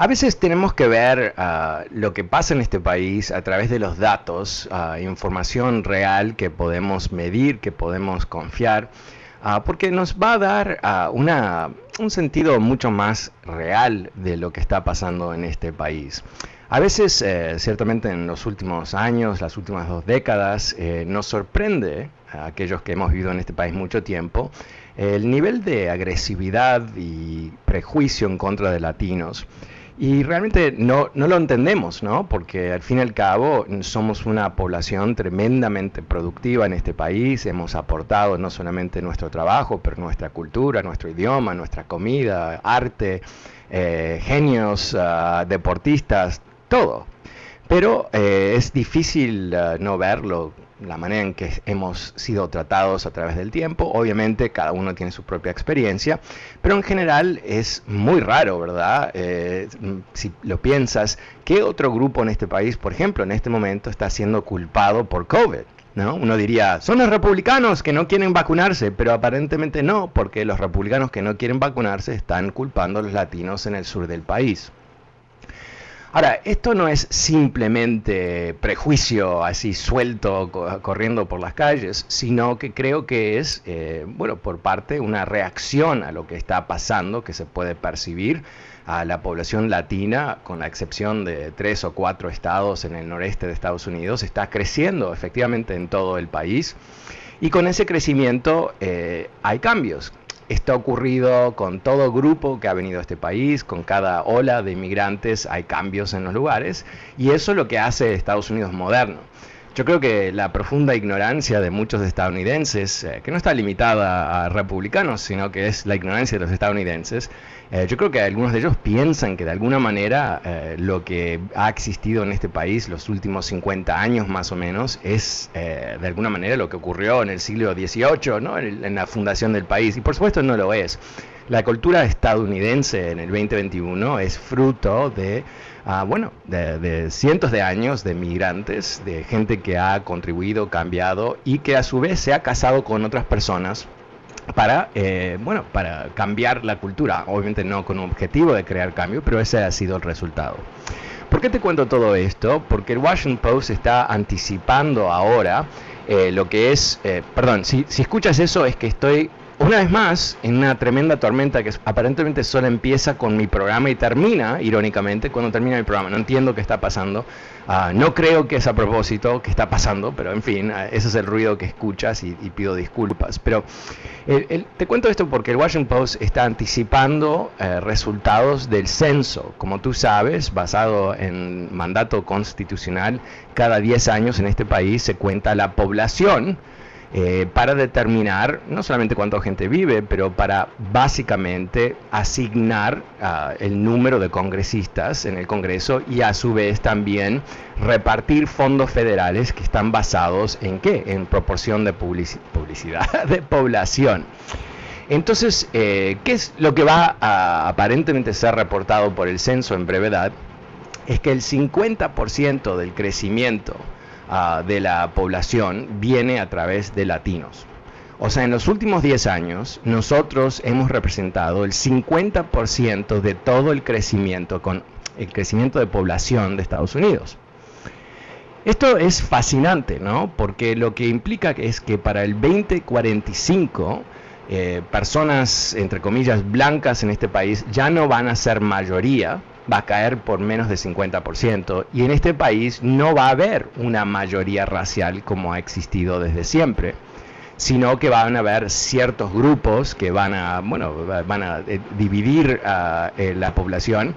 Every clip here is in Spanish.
A veces tenemos que ver uh, lo que pasa en este país a través de los datos, uh, información real que podemos medir, que podemos confiar, uh, porque nos va a dar una, un sentido mucho más real de lo que está pasando en este país. A veces, eh, ciertamente en los últimos años, las últimas dos décadas, eh, nos sorprende a aquellos que hemos vivido en este país mucho tiempo el nivel de agresividad y prejuicio en contra de latinos. Y realmente no, no, lo entendemos, ¿no? Porque al fin y al cabo somos una población tremendamente productiva en este país, hemos aportado no solamente nuestro trabajo, pero nuestra cultura, nuestro idioma, nuestra comida, arte, eh, genios, uh, deportistas, todo. Pero eh, es difícil uh, no verlo, la manera en que hemos sido tratados a través del tiempo. Obviamente cada uno tiene su propia experiencia, pero en general es muy raro, ¿verdad? Eh, si lo piensas, ¿qué otro grupo en este país, por ejemplo, en este momento está siendo culpado por COVID? ¿No? Uno diría, son los republicanos que no quieren vacunarse, pero aparentemente no, porque los republicanos que no quieren vacunarse están culpando a los latinos en el sur del país. Ahora, esto no es simplemente prejuicio así suelto corriendo por las calles, sino que creo que es, eh, bueno, por parte una reacción a lo que está pasando, que se puede percibir a la población latina, con la excepción de tres o cuatro estados en el noreste de Estados Unidos, está creciendo efectivamente en todo el país. Y con ese crecimiento eh, hay cambios. Esto ha ocurrido con todo grupo que ha venido a este país, con cada ola de inmigrantes hay cambios en los lugares y eso es lo que hace Estados Unidos moderno. Yo creo que la profunda ignorancia de muchos estadounidenses, eh, que no está limitada a republicanos, sino que es la ignorancia de los estadounidenses, eh, yo creo que algunos de ellos piensan que de alguna manera eh, lo que ha existido en este país los últimos 50 años más o menos es de alguna manera lo que ocurrió en el siglo XVIII, ¿no? en, en la fundación del país. Y por supuesto no lo es. La cultura estadounidense en el 2021 es fruto de Ah, bueno, de, cientos de años de migrantes, de gente que ha contribuido, cambiado y que a su vez se ha casado con otras personas para, eh, bueno, para cambiar la cultura. Obviamente no con un objetivo de crear cambio, pero ese ha sido el resultado. ¿Por qué te cuento todo esto? Porque el Washington Post está anticipando ahora eh, lo que es, eh, perdón, si, si escuchas eso es que estoy una vez más, en una tremenda tormenta que aparentemente solo empieza con mi programa y termina, irónicamente, cuando termina mi programa. No entiendo qué está pasando. Uh, no creo que es a propósito que está pasando, pero en fin, uh, ese es el ruido que escuchas y, pido disculpas. Pero el, te cuento esto porque el Washington Post está anticipando uh, resultados del censo. Como tú sabes, basado en mandato constitucional, cada 10 años en este país se cuenta la población eh, para determinar no solamente cuánta gente vive, pero para básicamente asignar uh, el número de congresistas en el Congreso y a su vez también repartir fondos federales que están basados en qué? En proporción de publici publicidad de población. Entonces, eh, ¿qué es lo que va a aparentemente ser reportado por el censo en brevedad? Es que el 50% del crecimiento uh, de la población viene a través de latinos. O sea, en los últimos 10 años nosotros hemos representado el 50% de todo el crecimiento con el crecimiento de población de Estados Unidos. Esto es fascinante, ¿no? Porque lo que implica es que para el 2045 eh, personas, entre comillas, blancas en este país ya no van a ser mayoría, va a caer por menos de 50%. Y en este país no va a haber una mayoría racial como ha existido desde siempre sino que van a haber ciertos grupos que van a, bueno, van a eh, dividir a eh, la población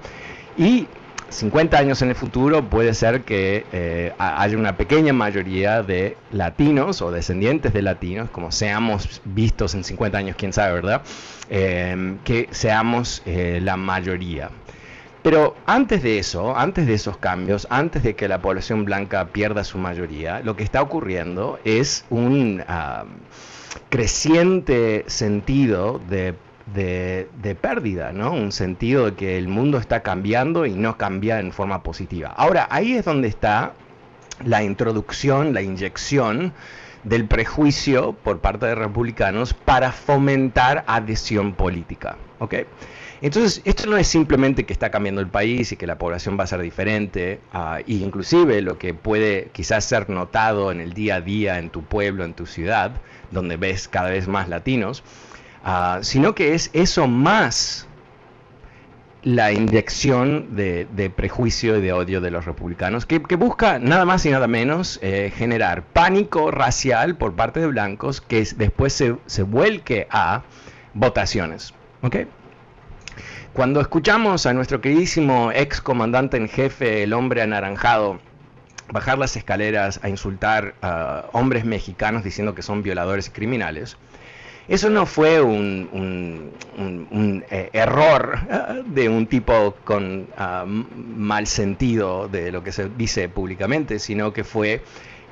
y 50 años en el futuro puede ser que eh, haya una pequeña mayoría de latinos o descendientes de latinos, como seamos vistos en 50 años, quién sabe, ¿verdad? que seamos la mayoría. Pero antes de eso, antes de esos cambios, antes de que la población blanca pierda su mayoría, lo que está ocurriendo es un ah, creciente sentido de, pérdida, ¿no? Un sentido de que el mundo está cambiando y no cambia en forma positiva. Ahora, ahí es donde está la introducción, la inyección del prejuicio por parte de republicanos para fomentar adhesión política. ¿ok?, entonces, esto no es simplemente que está cambiando el país y que la población va a ser diferente, uh, inclusive lo que puede quizás ser notado en el día a día en tu pueblo, en tu ciudad, donde ves cada vez más latinos, ah, sino que es eso más la inyección de, prejuicio y de odio de los republicanos, que, busca nada más y nada menos eh, generar pánico racial por parte de blancos que después se, vuelque a votaciones. Cuando escuchamos a nuestro queridísimo ex comandante en jefe, el hombre anaranjado, bajar las escaleras a insultar a hombres mexicanos diciendo que son violadores criminales, eso no fue un, eh, error eh, de un tipo con ah, mal sentido de lo que se dice públicamente, sino que fue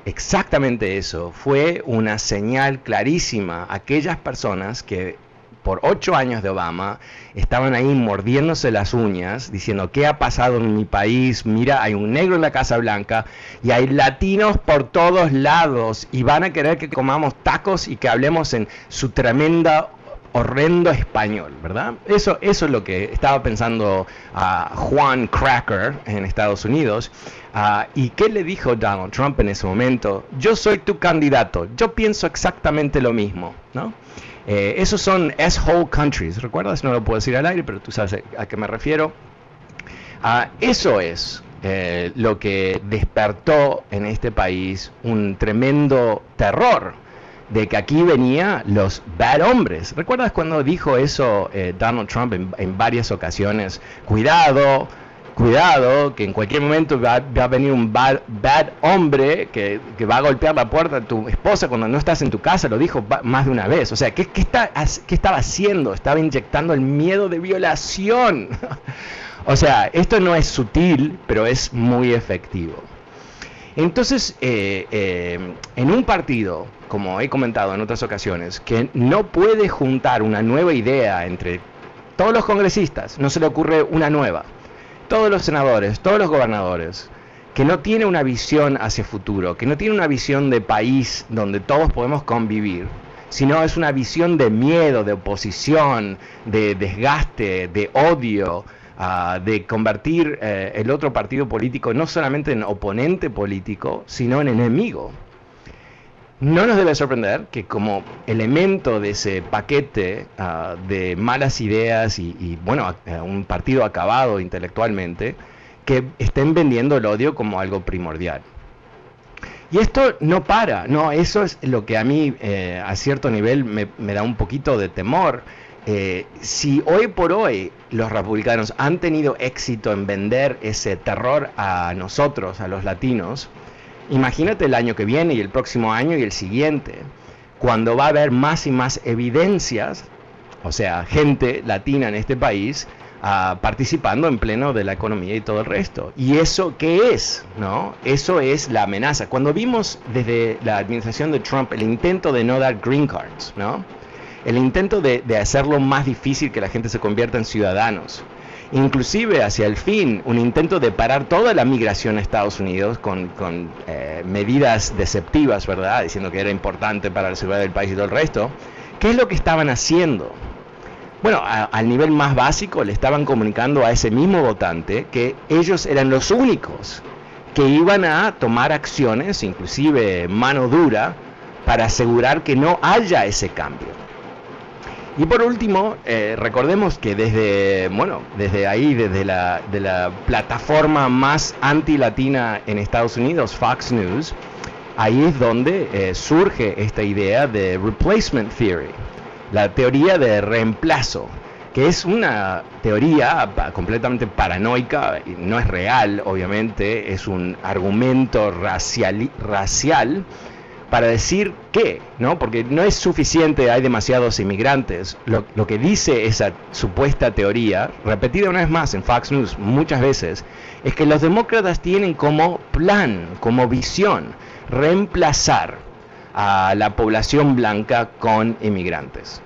exactamente eso. Fue una señal clarísima a aquellas personas que por ocho años de Obama estaban ahí mordiéndose las uñas, diciendo, ¿qué ha pasado en mi país? Mira, hay un negro en la Casa Blanca y hay latinos por todos lados y van a querer que comamos tacos y que hablemos en su tremenda horrendo español, ¿verdad? Eso, eso es lo que estaba pensando a Juan Cracker en Estados Unidos. Ah, ¿Y qué le dijo Donald Trump en ese momento? Yo soy tu candidato, yo pienso exactamente lo mismo, ¿no? Eh, esos son S-Whole Countries, ¿recuerdas? No lo puedo decir al aire, pero tú sabes a qué me refiero. Ah, eso es eh, lo que despertó en este país un tremendo terror de que aquí venía los bad hombres. ¿Recuerdas cuando dijo eso eh, Donald Trump en, varias ocasiones? Cuidado, cuidado, que en cualquier momento va, a venir un bad, hombre que, va a golpear la puerta de tu esposa cuando no estás en tu casa, lo dijo más de una vez. O sea, ¿qué, está, qué estaba haciendo? Estaba inyectando el miedo de violación. o sea, esto no es sutil, pero es muy efectivo. Entonces, eh, eh, en un partido, como he comentado en otras ocasiones, que no puede juntar una nueva idea entre todos los congresistas, no se le ocurre una nueva todos los senadores, todos los gobernadores, que no tiene una visión hacia futuro, que no tiene una visión de país donde todos podemos convivir, sino es una visión de miedo, de oposición, de desgaste, de odio, ah, de convertir eh, el otro partido político no solamente en oponente político, sino en enemigo. No nos debe sorprender que como elemento de ese paquete ah, de malas ideas y, bueno, un partido acabado intelectualmente, que estén vendiendo el odio como algo primordial. Y esto no para, no, eso es lo que a mí eh, a cierto nivel me, da un poquito de temor. Eh, si hoy por hoy los republicanos han tenido éxito en vender ese terror a nosotros, a los latinos, Imagínate el año que viene y el próximo año y el siguiente, cuando va a haber más y más evidencias, o sea, gente latina en este país ah, participando en pleno de la economía y todo el resto. ¿Y eso qué es? ¿No? Eso es la amenaza. Cuando vimos desde la administración de Trump el intento de no dar green cards, ¿no? El intento de hacerlo más difícil que la gente se convierta en ciudadanos inclusive hacia el fin un intento de parar toda la migración a Estados Unidos con, eh, medidas deceptivas, ¿verdad? Diciendo que era importante para la seguridad del país y todo el resto. ¿Qué es lo que estaban haciendo? Bueno, al nivel más básico le estaban comunicando a ese mismo votante que ellos eran los únicos que iban a tomar acciones, inclusive mano dura, para asegurar que no haya ese cambio. Y por último, eh, recordemos que desde, bueno, desde ahí, desde la, plataforma más anti-latina en Estados Unidos, Fox News, ahí es donde eh, surge esta idea de replacement theory, la teoría de reemplazo, que es una teoría completamente paranoica, no es real, obviamente, es un argumento racial, racial para decir qué, ¿no? Porque no es suficiente, hay demasiados inmigrantes. Lo, que dice esa supuesta teoría, repetida una vez más en Fox News muchas veces, es que los demócratas tienen como plan, como visión, reemplazar a la población blanca con inmigrantes.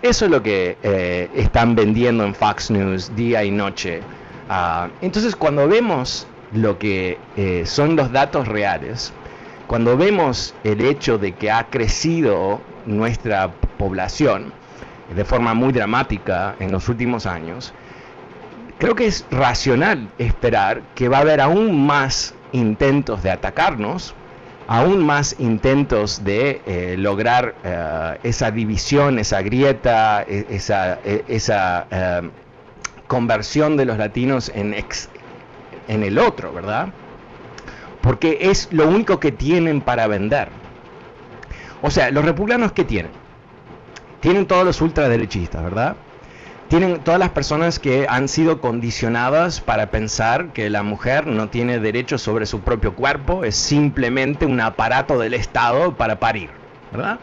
Eso es lo que eh, están vendiendo en Fox News día y noche. Uh, entonces cuando vemos lo que eh, son los datos reales, cuando vemos el hecho de que ha crecido nuestra población de forma muy dramática en los últimos años, creo que es racional esperar que va a haber aún más intentos de atacarnos aún más intentos de eh, lograr eh, esa división, esa grieta, e, esa, e, eh, conversión de los latinos en, en el otro, ¿verdad? Porque es lo único que tienen para vender. O sea, los republicanos ¿qué tienen? Tienen todos los ultraderechistas, ¿verdad? tienen todas las personas que han sido condicionadas para pensar que la mujer no tiene derecho sobre su propio cuerpo, es simplemente un aparato del Estado para parir, ¿verdad?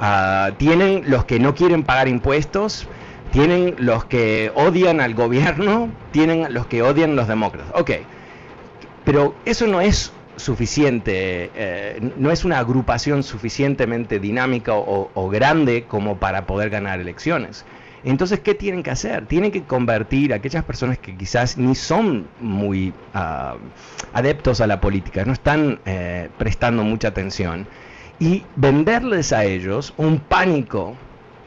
Ah, tienen los que no quieren pagar impuestos, tienen los que odian al gobierno, tienen los que odian los demócratas. Ok, pero eso no es suficiente, eh, no es una agrupación suficientemente dinámica o, grande como para poder ganar elecciones. Entonces, ¿qué tienen que hacer? Tienen que convertir a aquellas personas que quizás ni son muy uh, adeptos a la política, no están eh, prestando mucha atención, y venderles a ellos un pánico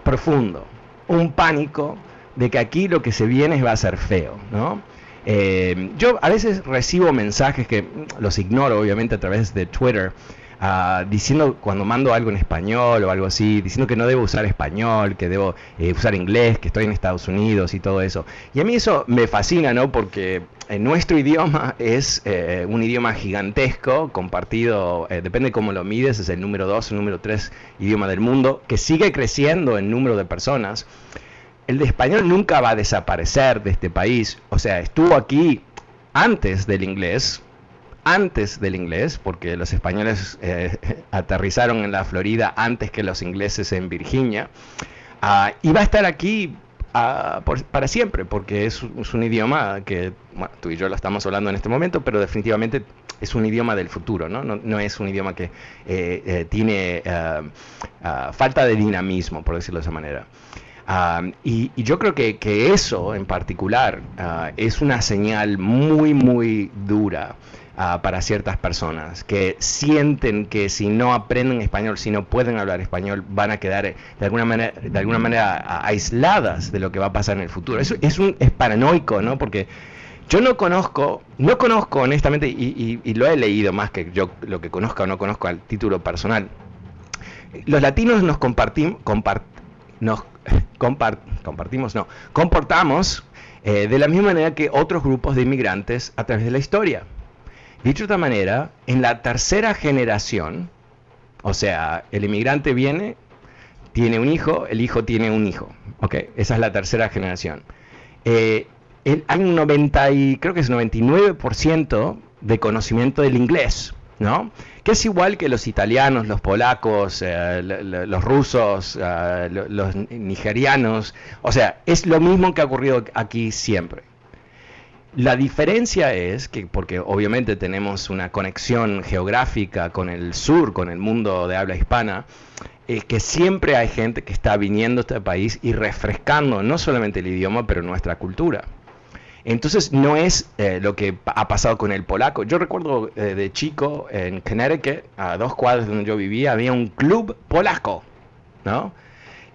profundo, un pánico de que aquí lo que se viene va a ser feo, ¿no? Eh, yo a veces recibo mensajes que los ignoro obviamente a través de Twitter Ah, diciendo cuando mando algo en español o algo así, diciendo que no debo usar español, que debo eh, usar inglés, que estoy en Estados Unidos y todo eso. Y a mí eso me fascina, ¿no? Porque en nuestro idioma es eh, un idioma gigantesco, compartido, eh, depende cómo lo mides, es el número 2, el número 3 idioma del mundo, que sigue creciendo en número de personas. El español nunca va a desaparecer de este país, o sea, estuvo aquí antes del inglés, antes del inglés, porque los españoles eh, aterrizaron en la Florida antes que los ingleses en Virginia, uh, y va a estar aquí uh, para siempre, porque es, un idioma que, bueno, tú y yo lo estamos hablando en este momento, pero definitivamente es un idioma del futuro, ¿no? No, no es un idioma que eh, eh, tiene uh, falta de dinamismo, por decirlo de esa manera. Y, yo creo que, eso en particular uh, es una señal muy, muy dura uh, para ciertas personas que sienten que si no aprenden español, si no pueden hablar español, van a quedar eh, de alguna manera, de alguna manera aisladas de lo que va a pasar en el futuro. Eso es, es paranoico, ¿no? Porque yo no conozco, no conozco honestamente, y, lo he leído más que yo lo que conozca o no conozco al título personal. Los latinos nos compartimos, compart, nos compart, compartimos, no, comportamos eh, de la misma manera que otros grupos de inmigrantes a través de la historia. Dicho de otra manera, en la tercera generación, o sea, el inmigrante viene, tiene un hijo, el hijo tiene un hijo. Ok, esa es la tercera generación. Eh, el, hay un 90 y creo que es 99% de conocimiento del inglés, ¿no? Que es igual que los italianos, los polacos, eh, los rusos, eh, los nigerianos. O sea, es lo mismo que ha ocurrido aquí siempre. La diferencia es que, porque obviamente tenemos una conexión geográfica con el sur, con el mundo de habla hispana, es que siempre hay gente que está viniendo a este país y refrescando no solamente el idioma, pero nuestra cultura. Entonces no es eh, lo que ha pasado con el polaco. Yo recuerdo eh, de chico en Connecticut, a dos cuadras donde yo vivía, había un club polaco, ¿no?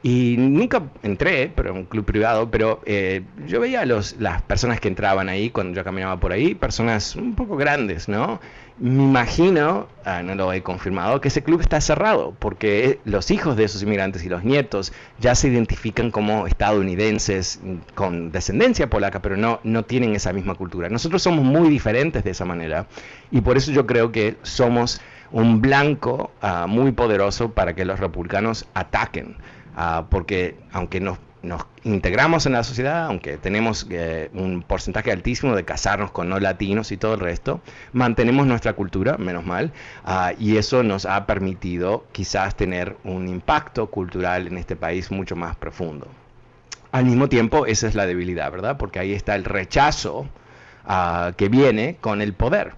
Y nunca entré, pero en un club privado, pero eh, yo veía los, las personas que entraban ahí cuando yo caminaba por ahí, personas un poco grandes, ¿no? Me imagino, ah, no lo he confirmado, que ese club está cerrado, porque los hijos de esos inmigrantes y los nietos ya se identifican como estadounidenses con descendencia polaca, pero no, no tienen esa misma cultura. Nosotros somos muy diferentes de esa manera, y por eso yo creo que somos un blanco uh, muy poderoso para que los republicanos ataquen. Uh, porque aunque nos, nos, integramos en la sociedad, aunque tenemos eh, un porcentaje altísimo de casarnos con no latinos y todo el resto, mantenemos nuestra cultura, menos mal, uh, y eso nos ha permitido quizás tener un impacto cultural en este país mucho más profundo. Al mismo tiempo, esa es la debilidad, ¿verdad? Porque ahí está el rechazo que viene con el poder.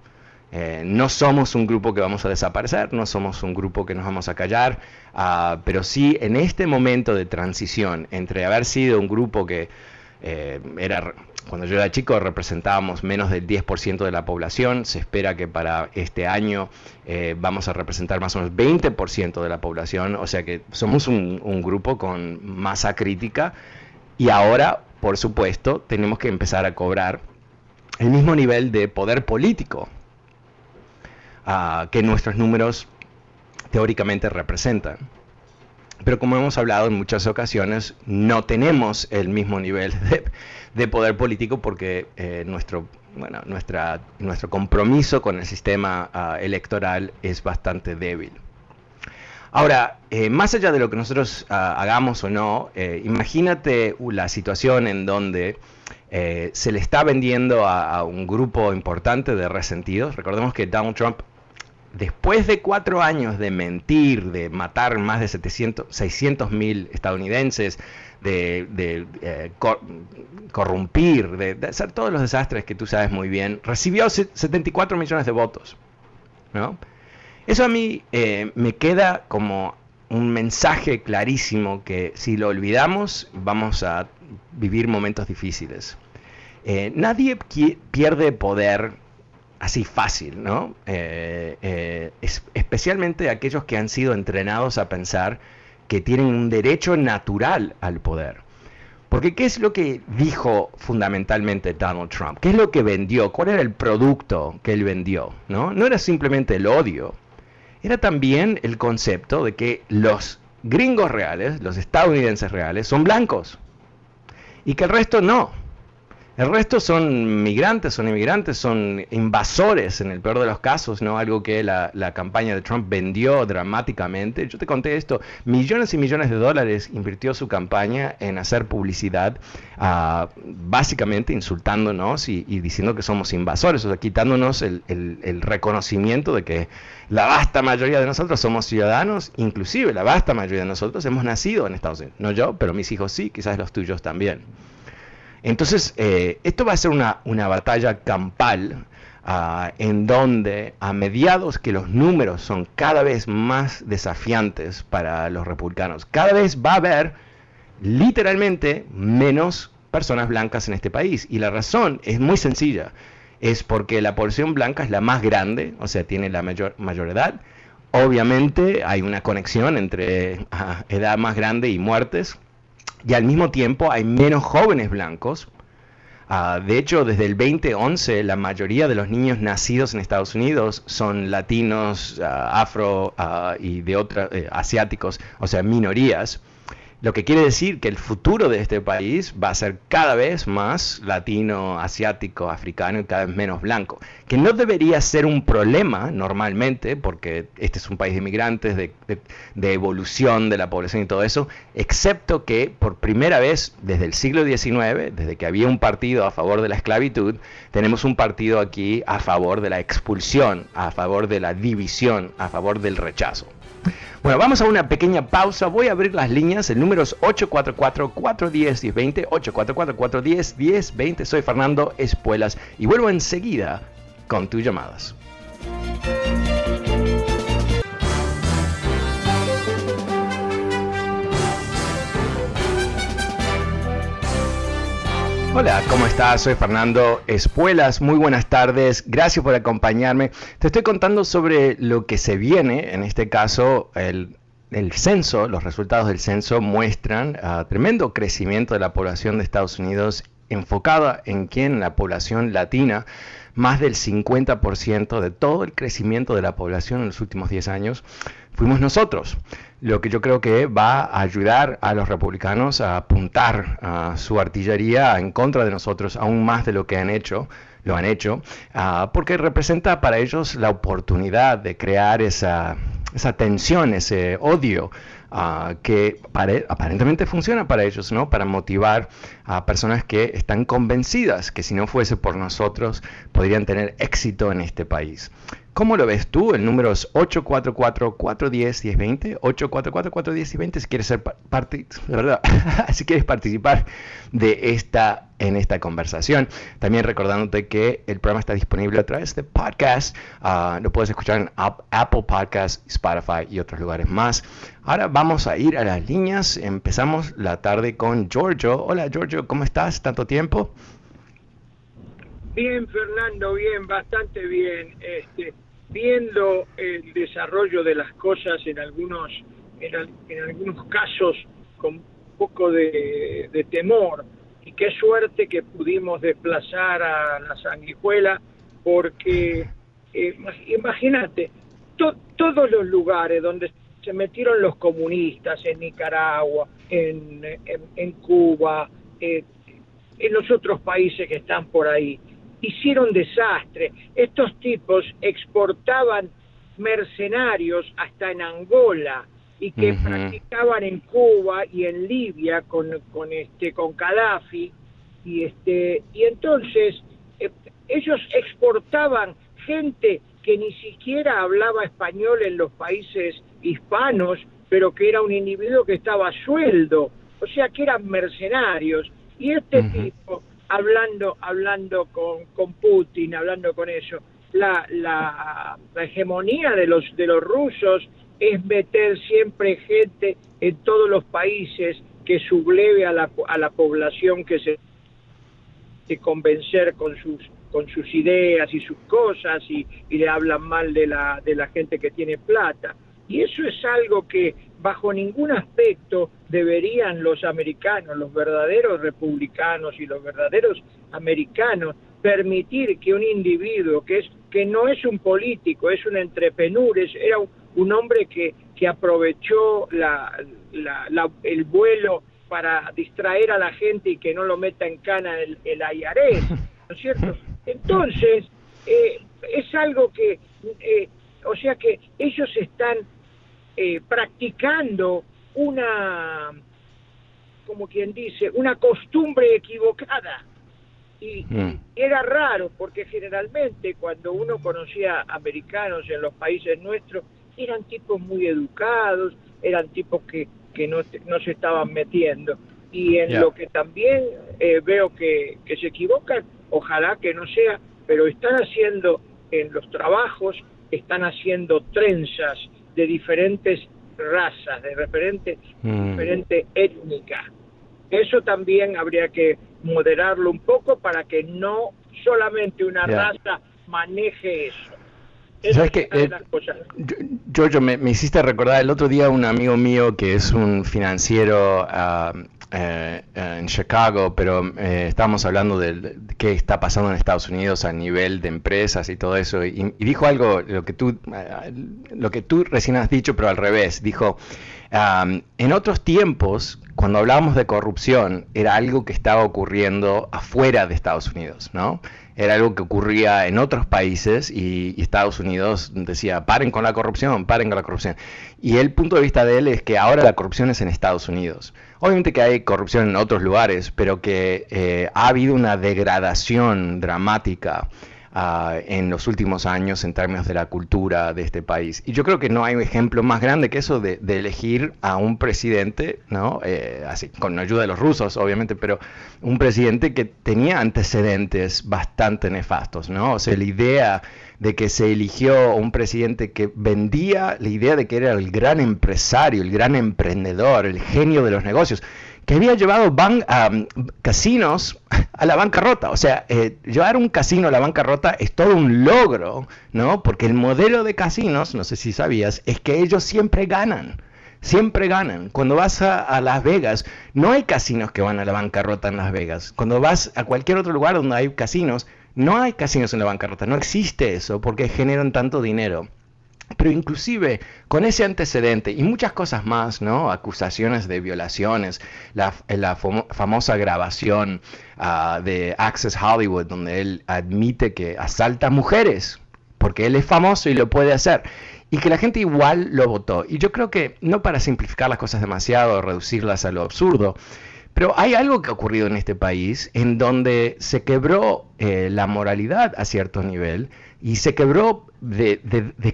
Eh, no somos un grupo que vamos a desaparecer, no somos un grupo que nos vamos a callar, uh, pero sí en este momento de transición entre haber sido un grupo que eh, era, cuando yo era chico representábamos menos del 10% de la población, se espera que para este año eh, vamos a representar más o menos 20% de la población, o sea que somos un, un grupo con masa crítica y ahora, por supuesto, tenemos que empezar a cobrar el mismo nivel de poder político uh, que nuestros números teóricamente representan. Pero como hemos hablado en muchas ocasiones, no tenemos el mismo nivel de, de poder político porque eh, nuestro, bueno, nuestra, nuestro compromiso con el sistema uh, electoral es bastante débil. Ahora, eh, más allá de lo que nosotros uh, hagamos o no, eh, imagínate la situación en donde se le está vendiendo a, un grupo importante de resentidos. Recordemos que Donald Trump después de cuatro años de mentir, de matar más de 700, 600 mil estadounidenses, de, de eh, de, de, hacer todos los desastres que tú sabes muy bien, recibió 74 millones de votos. ¿no? Eso a mí eh, me queda como un mensaje clarísimo que si lo olvidamos vamos a vivir momentos difíciles. Eh, nadie pierde poder así fácil, ¿no? Eh, eh, es, especialmente aquellos que han sido entrenados a pensar que tienen un derecho natural al poder. Porque ¿qué es lo que dijo fundamentalmente Donald Trump? ¿Qué es lo que vendió? ¿Cuál era el producto que él vendió? No, no era simplemente el odio, era también el concepto de que los gringos reales, los estadounidenses reales, son blancos y que el resto no. El resto son migrantes, son inmigrantes, son invasores en el peor de los casos, ¿no? Algo que la, campaña de Trump vendió dramáticamente. Yo te conté esto, millones y millones de dólares invirtió su campaña en hacer publicidad, uh, básicamente insultándonos y, diciendo que somos invasores, o sea, quitándonos el reconocimiento de que la vasta mayoría de nosotros somos ciudadanos, inclusive la vasta mayoría de nosotros hemos nacido en Estados Unidos. No yo, pero mis hijos sí, quizás los tuyos también. Entonces, eh, esto va a ser una, una batalla campal uh, en donde a mediados que los números son cada vez más desafiantes para los republicanos, cada vez va a haber literalmente menos personas blancas en este país. Y la razón es muy sencilla, es porque la población blanca es la más grande, o sea, tiene la mayor, mayor edad. Obviamente hay una conexión entre uh, edad más grande y muertes y al mismo tiempo hay menos jóvenes blancos. Uh, de hecho, desde el 2011 la mayoría de los niños nacidos en Estados Unidos son latinos, uh, afro uh, y de eh, asiáticos, o sea, minorías. Lo que quiere decir que el futuro de este país va a ser cada vez más latino, asiático, africano y cada vez menos blanco. Que no debería ser un problema normalmente, porque este es un país de inmigrantes, de, de, de evolución de la población y todo eso, excepto que por primera vez desde el siglo XIX, desde que había un partido a favor de la esclavitud, tenemos un partido aquí a favor de la expulsión, a favor de la división, a favor del rechazo. Bueno, vamos a una pequeña pausa. Voy a abrir las líneas. El número es 844-410-1020. 844-410-1020. Soy Fernando Espuelas y vuelvo enseguida con tus llamadas. Hola, ¿cómo estás? Soy Fernando Espuelas. Muy buenas tardes. Gracias por acompañarme. Te estoy contando sobre lo que se viene, en este caso, el el censo, los resultados del censo muestran uh, tremendo crecimiento de la población de Estados Unidos enfocada en quién, la población latina, más del 50% de todo el crecimiento de la población en los últimos 10 años fuimos nosotros. Lo que yo creo que va a ayudar a los republicanos a apuntar su artillería en contra de nosotros aún más de lo que han hecho lo han hecho, uh, porque representa para ellos la oportunidad de crear esa, esa tensión, ese odio uh, que aparentemente funciona para ellos, ¿no? Para motivar a personas que están convencidas que si no fuese por nosotros podrían tener éxito en este país. ¿Cómo lo ves tú? El número es 844-410-1020, 844-410-1020 si quieres ser parte, si quieres participar de esta en esta conversación. También recordándote que el programa está disponible a través de podcast. Uh, lo puedes escuchar en Apple Podcast, Spotify y otros lugares más. Ahora vamos a ir a las líneas. Empezamos la tarde con Giorgio. Hola Giorgio, ¿cómo estás? ¿Tanto tiempo? Bien, Fernando, bien, bastante bien. Este, viendo el desarrollo de las cosas en algunos, en, algunos casos con un poco de, temor. Y qué suerte que pudimos desplazar a la sanguijuela, porque eh, imagínate, todos los lugares donde se metieron los comunistas, en Nicaragua, en, en, Cuba, eh, en los otros países que están por ahí, hicieron desastre. Estos tipos exportaban mercenarios hasta en Angola y que practicaban en Cuba y en Libia con, con este con Gaddafi y este y entonces eh, ellos exportaban gente que ni siquiera hablaba español en los países hispanos, pero que era un individuo que estaba a sueldo, o sea que eran mercenarios. Y este tipo hablando, hablando con, con Putin, hablando con eso. La, la, hegemonía de los, de los rusos es meter siempre gente en todos los países que subleve a la, a la población que se de convencer con sus con sus ideas y sus cosas y, y le hablan mal de la, de la gente que tiene plata. Y eso es algo que bajo ningún aspecto deberían los americanos, los verdaderos republicanos y los verdaderos americanos permitir que un individuo que es que no es un político, es un entrepenur, es, era un, hombre que, que aprovechó la, el vuelo para distraer a la gente y que no lo meta en cana el, el ¿no es cierto? Entonces, eh, es algo que, eh, o sea que ellos están eh, practicando una, como quien dice, una costumbre equivocada. Y, mm. era raro porque generalmente cuando uno conocía americanos en los países nuestros, eran tipos muy educados, eran tipos que, que no, no se estaban metiendo. Y en lo que también eh, veo que, que se equivocan, ojalá que no sea, pero están haciendo en los trabajos, están haciendo trenzas de diferentes razas, de diferente, mm. diferente étnica. Eso también habría que moderarlo un poco para que no solamente una raza maneje eso. ¿Sabes qué? Eh, Giorgio, me, me, hiciste recordar el otro día un amigo mío que es un financiero uh, eh, en Chicago, pero eh, estábamos hablando de, qué está pasando en Estados Unidos a nivel de empresas y todo eso, y, dijo algo, lo que, tú, eh, lo que tú recién has dicho, pero al revés, dijo, en otros tiempos, cuando hablábamos de corrupción, era algo que estaba ocurriendo afuera de Estados Unidos, ¿no? Era algo que ocurría en otros países y Estados Unidos decía, paren con la corrupción, paren con la corrupción. Y el punto de vista de él es que ahora la corrupción es en Estados Unidos. Obviamente que hay corrupción en otros lugares, pero que eh, ha habido una degradación dramática ah, en los últimos años en términos de la cultura de este país. Y yo creo que no hay un ejemplo más grande que eso de, elegir a un presidente, ¿no? Eh, así, con ayuda de los rusos, obviamente, pero un presidente que tenía antecedentes bastante nefastos, ¿no? O sea, la idea de que se eligió un presidente que vendía la idea de que era el gran empresario, el gran emprendedor, el genio de los negocios, que había llevado ban casinos a la bancarrota. O sea, eh, llevar un casino a la bancarrota es todo un logro, ¿no? Porque el modelo de casinos, no sé si sabías, es que ellos siempre ganan siempre ganan. Cuando vas a, Las Vegas, no hay casinos que van a la bancarrota en Las Vegas. Cuando vas a cualquier otro lugar donde hay casinos, no hay casinos en la bancarrota. No existe eso porque generan tanto dinero. Pero inclusive con ese antecedente y muchas cosas más, ¿no? Acusaciones de violaciones, la, famosa grabación ah, de Access Hollywood, donde él admite que asalta mujeres, porque él es famoso y lo puede hacer y que la gente igual lo votó. Y yo creo que, no para simplificar las cosas demasiado, reducirlas a lo absurdo, pero hay algo que ha ocurrido en este país en donde se quebró eh, la moralidad a cierto nivel y se quebró de,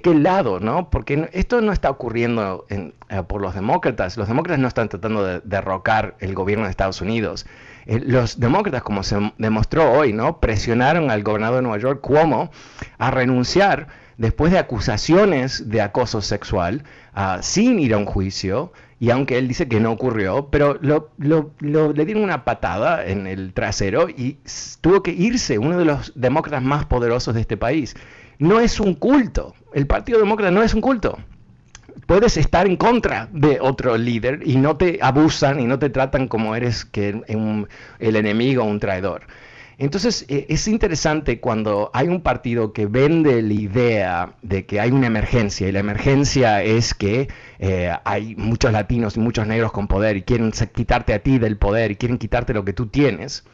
qué lado, ¿no? Porque esto no está ocurriendo eh, por los demócratas. Los demócratas no están tratando de derrocar el gobierno de Estados Unidos. Eh, los demócratas, como se demostró hoy, ¿no? Presionaron al gobernador de Nueva York, Cuomo, a renunciar después de acusaciones de acoso sexual, sin ir a un juicio, y aunque él dice que no ocurrió, pero le dieron una patada en el trasero y tuvo que irse, uno de los demócratas más poderosos de este país. No es un culto, el Partido Demócrata no es un culto. Puedes estar en contra de otro líder y no te abusan y no te tratan como eres que el enemigo un traidor. Entonces eh, es interesante cuando hay un partido que vende la idea de que hay una emergencia y la emergencia es que eh, hay muchos latinos y muchos negros con poder y quieren quitarte a ti del poder y quieren quitarte lo que tú tienes.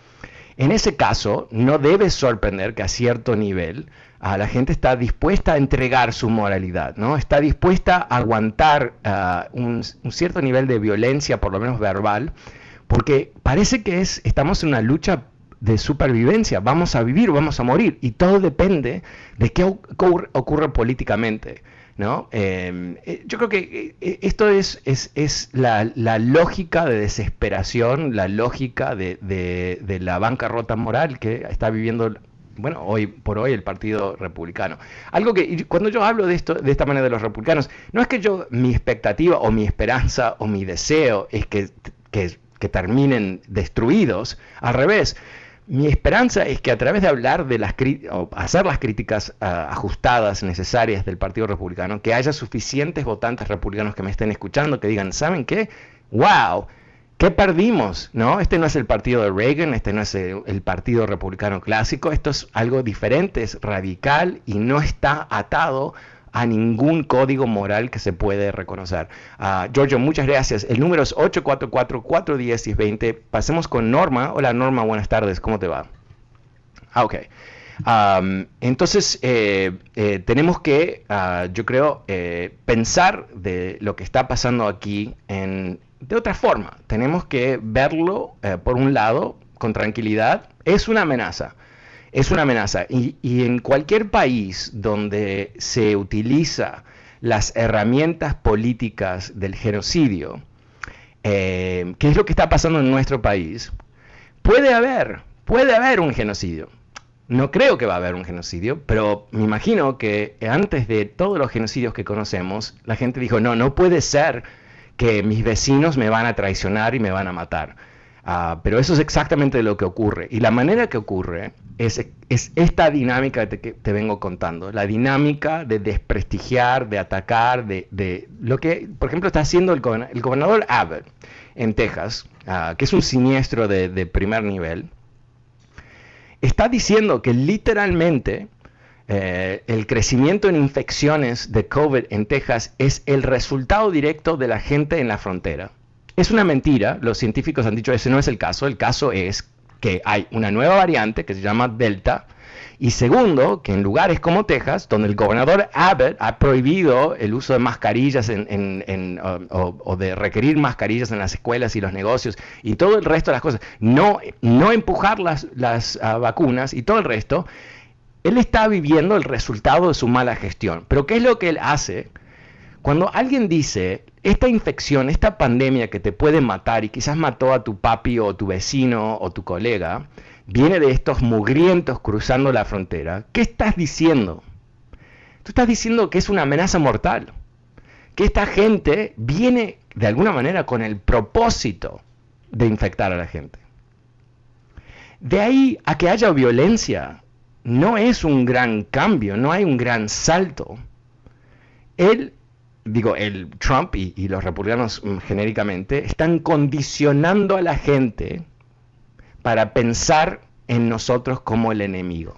En ese caso, no debe sorprender que a cierto nivel a la gente está dispuesta a entregar su moralidad, ¿no? Está dispuesta a aguantar ah, un, un, cierto nivel de violencia, por lo menos verbal, porque parece que es, estamos en una lucha de supervivencia, vamos a vivir, vamos a morir, y todo depende de qué ocurre, políticamente. ¿no? Em, eh, yo creo que eh, esto es, es, la, lógica de desesperación, la lógica de, de, la bancarrota moral que está viviendo bueno, hoy por hoy el Partido Republicano. Algo que cuando yo hablo de esto de esta manera de los republicanos, no es que yo mi expectativa o mi esperanza o mi deseo es que, que terminen destruidos, al revés mi esperanza es que a través de hablar de las o hacer las críticas ah, ajustadas necesarias del Partido Republicano, que haya suficientes votantes republicanos que me estén escuchando que digan, ¿saben qué? ¡Wow! ¿Qué perdimos? ¿No? Este no es el partido de Reagan, este no es el, partido republicano clásico, esto es algo diferente, es radical y no está atado a ningún código moral que se puede reconocer. Uh, Giorgio, muchas gracias. El número es 844-410-1020. Pasemos con Norma. Hola Norma, buenas tardes. ¿Cómo te va? Ah, ok. entonces, eh, eh, tenemos que, ah, yo creo, eh, pensar de lo que está pasando aquí en, de otra forma. Tenemos que verlo, por un lado, con tranquilidad. Es una amenaza es una amenaza. Y, en cualquier país donde se utiliza las herramientas políticas del genocidio, eh, que es lo que está pasando en nuestro país, puede haber, puede haber un genocidio. No creo que va a haber un genocidio, pero me imagino que antes de todos los genocidios que conocemos, la gente dijo, no, no puede ser que mis vecinos me van a traicionar y me van a matar. Ah, pero eso es exactamente lo que ocurre. Y la manera que ocurre es, esta dinámica que te, vengo contando. La dinámica de desprestigiar, de atacar, de, lo que, por ejemplo, está haciendo el, gobernador Abbott en Texas, ah, que es un siniestro de, de primer nivel. Está diciendo que literalmente eh, el crecimiento en infecciones de COVID en Texas es el resultado directo de la gente en la frontera. Es una mentira, los científicos han dicho ese no es el caso, el caso es que hay una nueva variante que se llama Delta, y segundo, que en lugares como Texas, donde el gobernador Abbott ha prohibido el uso de mascarillas en, o, de requerir mascarillas en las escuelas y los negocios y todo el resto de las cosas, no, no empujar las, las ah, vacunas y todo el resto, él está viviendo el resultado de su mala gestión. Pero ¿qué es lo que él hace? Cuando alguien dice, esta infección, esta pandemia que te puede matar y quizás mató a tu papi o tu vecino o tu colega, viene de estos mugrientos cruzando la frontera, ¿qué estás diciendo? Tú estás diciendo que es una amenaza mortal, que esta gente viene de alguna manera con el propósito de infectar a la gente. De ahí a que haya violencia, no es un gran cambio, no hay un gran salto. Él digo, el Trump y, los republicanos mm, genéricamente, están condicionando a la gente para pensar en nosotros como el enemigo.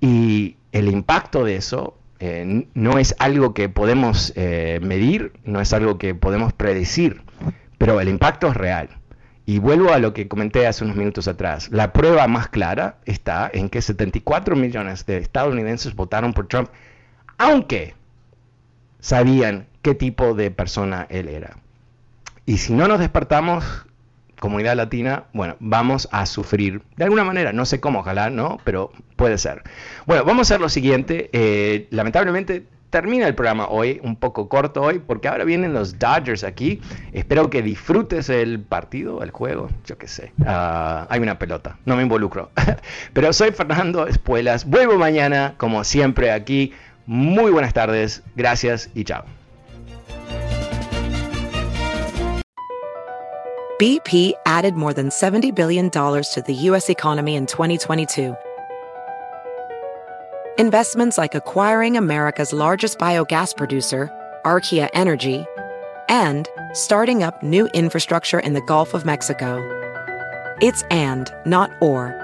Y el impacto de eso eh, no es algo que podemos eh, medir, no es algo que podemos predecir, pero el impacto es real. Y vuelvo a lo que comenté hace unos minutos atrás. La prueba más clara está en que 74 millones de estadounidenses votaron por Trump, aunque sabían qué tipo de persona él era. Y si no nos despertamos, comunidad latina, bueno, vamos a sufrir de alguna manera, no sé cómo, ojalá, ¿no? Pero puede ser. Bueno, vamos a hacer lo siguiente. Eh, lamentablemente termina el programa hoy, un poco corto hoy, porque ahora vienen los Dodgers aquí. Espero que disfrutes el partido, el juego, yo qué sé. Ah, hay una pelota, no me involucro. Pero soy Fernando Espuelas, vuelvo mañana, como siempre, aquí. Muy buenas tardes, gracias y chao. BP added more than $70 billion to the U.S. economy in 2022 Investments like acquiring America's largest biogas producer, Archaea Energy, and starting up new infrastructure in the Gulf of Mexico. It's and, not or.